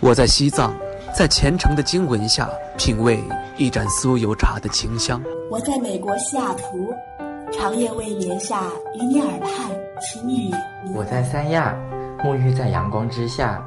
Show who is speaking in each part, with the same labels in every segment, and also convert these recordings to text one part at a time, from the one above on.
Speaker 1: 我在西藏，在虔诚的经文下品味一盏酥油茶的清香。
Speaker 2: 我在美国西雅图，长夜未眠下与你耳畔轻语。
Speaker 3: 我在三亚，沐浴在阳光之下。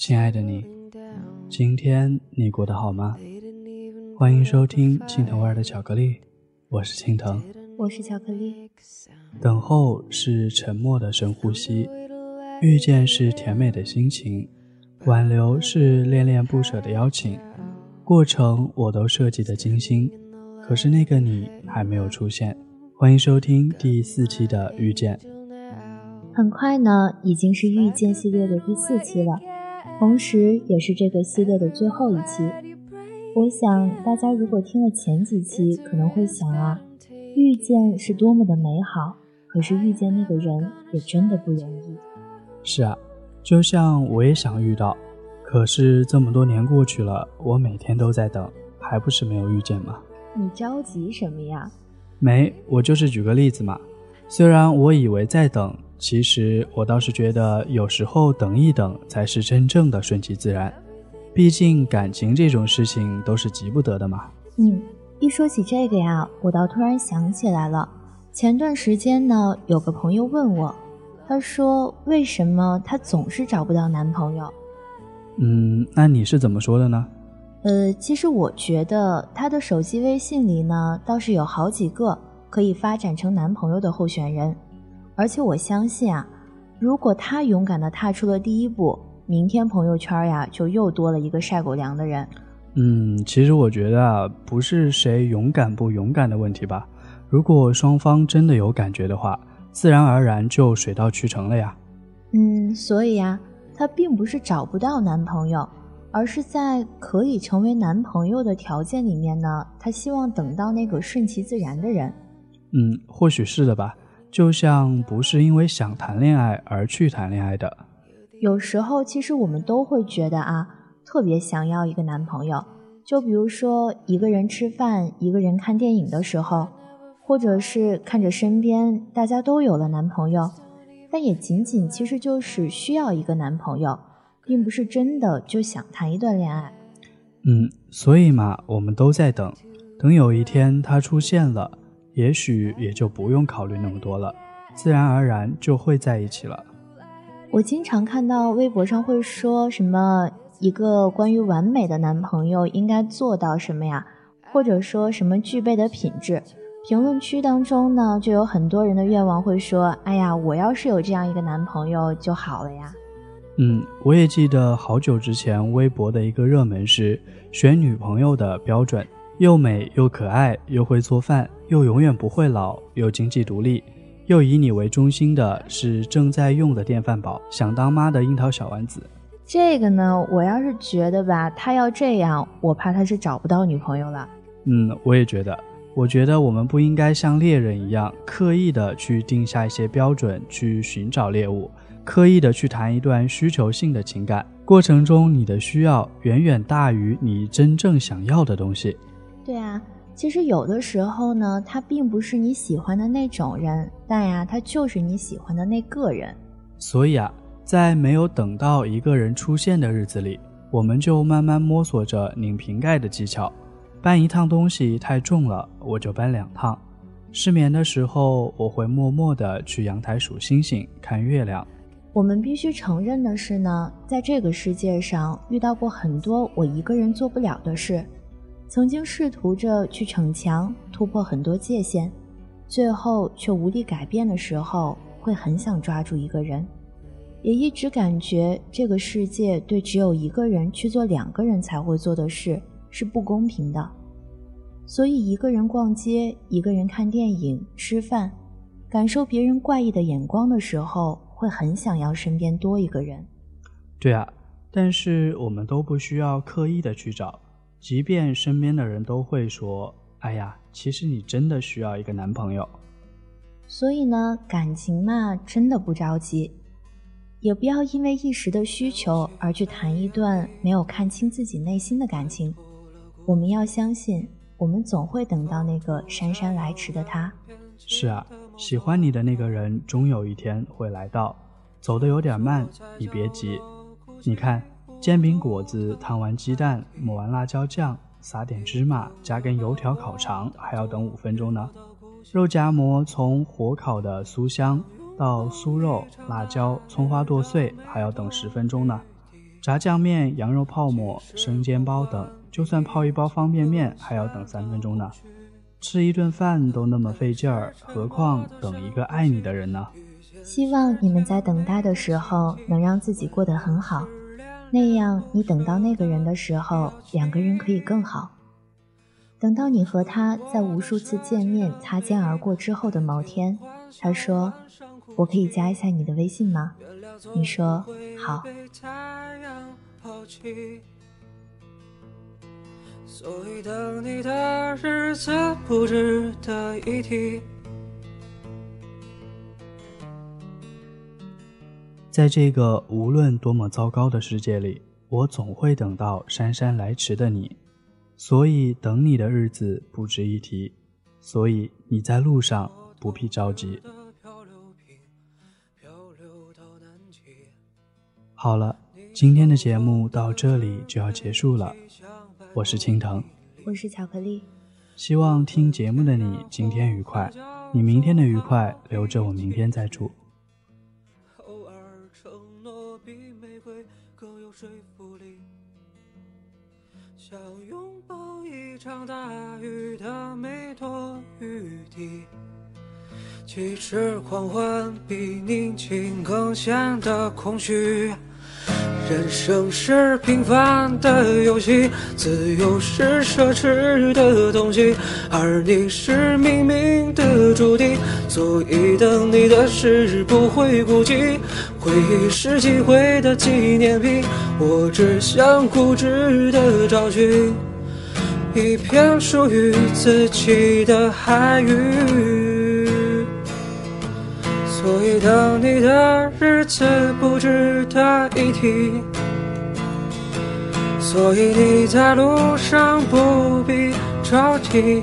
Speaker 4: 亲爱的你，今天你过得好吗？欢迎收听青藤味的巧克力，我是青藤，
Speaker 5: 我是巧克力。
Speaker 4: 等候是沉默的深呼吸，遇见是甜美的心情，挽留是恋恋不舍的邀请，过程我都设计的精心，可是那个你还没有出现。欢迎收听第四期的遇见。
Speaker 5: 很快呢，已经是遇见系列的第四期了。同时，也是这个系列的最后一期。我想，大家如果听了前几期，可能会想啊，遇见是多么的美好，可是遇见那个人也真的不容易。
Speaker 4: 是啊，就像我也想遇到，可是这么多年过去了，我每天都在等，还不是没有遇见吗？
Speaker 5: 你着急什么呀？
Speaker 4: 没，我就是举个例子嘛。虽然我以为在等。其实我倒是觉得，有时候等一等才是真正的顺其自然。毕竟感情这种事情都是急不得的嘛。
Speaker 5: 嗯，一说起这个呀，我倒突然想起来了。前段时间呢，有个朋友问我，他说为什么他总是找不到男朋友？
Speaker 4: 嗯，那你是怎么说的呢？
Speaker 5: 呃，其实我觉得他的手机微信里呢，倒是有好几个可以发展成男朋友的候选人。而且我相信啊，如果他勇敢的踏出了第一步，明天朋友圈呀就又多了一个晒狗粮的人。
Speaker 4: 嗯，其实我觉得啊，不是谁勇敢不勇敢的问题吧。如果双方真的有感觉的话，自然而然就水到渠成了呀。
Speaker 5: 嗯，所以呀，她并不是找不到男朋友，而是在可以成为男朋友的条件里面呢，她希望等到那个顺其自然的人。
Speaker 4: 嗯，或许是的吧。就像不是因为想谈恋爱而去谈恋爱的，
Speaker 5: 有时候其实我们都会觉得啊，特别想要一个男朋友。就比如说一个人吃饭、一个人看电影的时候，或者是看着身边大家都有了男朋友，但也仅仅其实就是需要一个男朋友，并不是真的就想谈一段恋爱。
Speaker 4: 嗯，所以嘛，我们都在等，等有一天他出现了。也许也就不用考虑那么多了，自然而然就会在一起了。
Speaker 5: 我经常看到微博上会说什么一个关于完美的男朋友应该做到什么呀，或者说什么具备的品质。评论区当中呢，就有很多人的愿望会说：“哎呀，我要是有这样一个男朋友就好了呀。”
Speaker 4: 嗯，我也记得好久之前微博的一个热门是选女朋友的标准。又美又可爱，又会做饭，又永远不会老，又经济独立，又以你为中心的是正在用的电饭煲，想当妈的樱桃小丸子。
Speaker 5: 这个呢，我要是觉得吧，他要这样，我怕他是找不到女朋友了。
Speaker 4: 嗯，我也觉得。我觉得我们不应该像猎人一样，刻意的去定下一些标准，去寻找猎物，刻意的去谈一段需求性的情感。过程中，你的需要远远大于你真正想要的东西。
Speaker 5: 对啊，其实有的时候呢，他并不是你喜欢的那种人，但呀，他就是你喜欢的那个人。
Speaker 4: 所以啊，在没有等到一个人出现的日子里，我们就慢慢摸索着拧瓶盖的技巧。搬一趟东西太重了，我就搬两趟。失眠的时候，我会默默地去阳台数星星、看月亮。
Speaker 5: 我们必须承认的是呢，在这个世界上遇到过很多我一个人做不了的事。曾经试图着去逞强，突破很多界限，最后却无力改变的时候，会很想抓住一个人。也一直感觉这个世界对只有一个人去做两个人才会做的事是不公平的。所以一个人逛街，一个人看电影、吃饭，感受别人怪异的眼光的时候，会很想要身边多一个人。
Speaker 4: 对啊。但是我们都不需要刻意的去找，即便身边的人都会说：“哎呀，其实你真的需要一个男朋友。”
Speaker 5: 所以呢，感情嘛，真的不着急，也不要因为一时的需求而去谈一段没有看清自己内心的感情。我们要相信，我们总会等到那个姗姗来迟的他。
Speaker 4: 是啊，喜欢你的那个人，终有一天会来到。走得有点慢，你别急。你看，煎饼果子烫完鸡蛋，抹完辣椒酱，撒点芝麻，加根油条烤肠，还要等五分钟呢。肉夹馍从火烤的酥香到酥肉、辣椒、葱花剁碎，还要等十分钟呢。炸酱面、羊肉泡馍、生煎包等，就算泡一包方便面，还要等三分钟呢。吃一顿饭都那么费劲儿，何况等一个爱你的人呢？
Speaker 5: 希望你们在等待的时候能让自己过得很好，那样你等到那个人的时候，两个人可以更好。等到你和他在无数次见面、擦肩而过之后的某天，他说：“我可以加一下你的微信吗？”你说：“好。”所以等你的日子不值得一提。
Speaker 4: 在这个无论多么糟糕的世界里，我总会等到姗姗来迟的你。所以等你的日子不值一提。所以你在路上不必着急。好了，今天的节目到这里就要结束了。我是青藤，
Speaker 5: 我是巧克力。
Speaker 4: 希望听节目的你今天愉快，你明天的愉快留着我明天再祝。说服力，想拥抱一场大雨的每朵雨滴。其实狂欢比宁静更显得空虚。人生是平凡的游戏，自由是奢侈的东西，而你是命运的注定，所以等你的事不会孤寂。回忆是机会的纪念品，我只想固执的找寻一片属于自己的海域。所以等你的日子不值得一提，所以你在路上不必着急。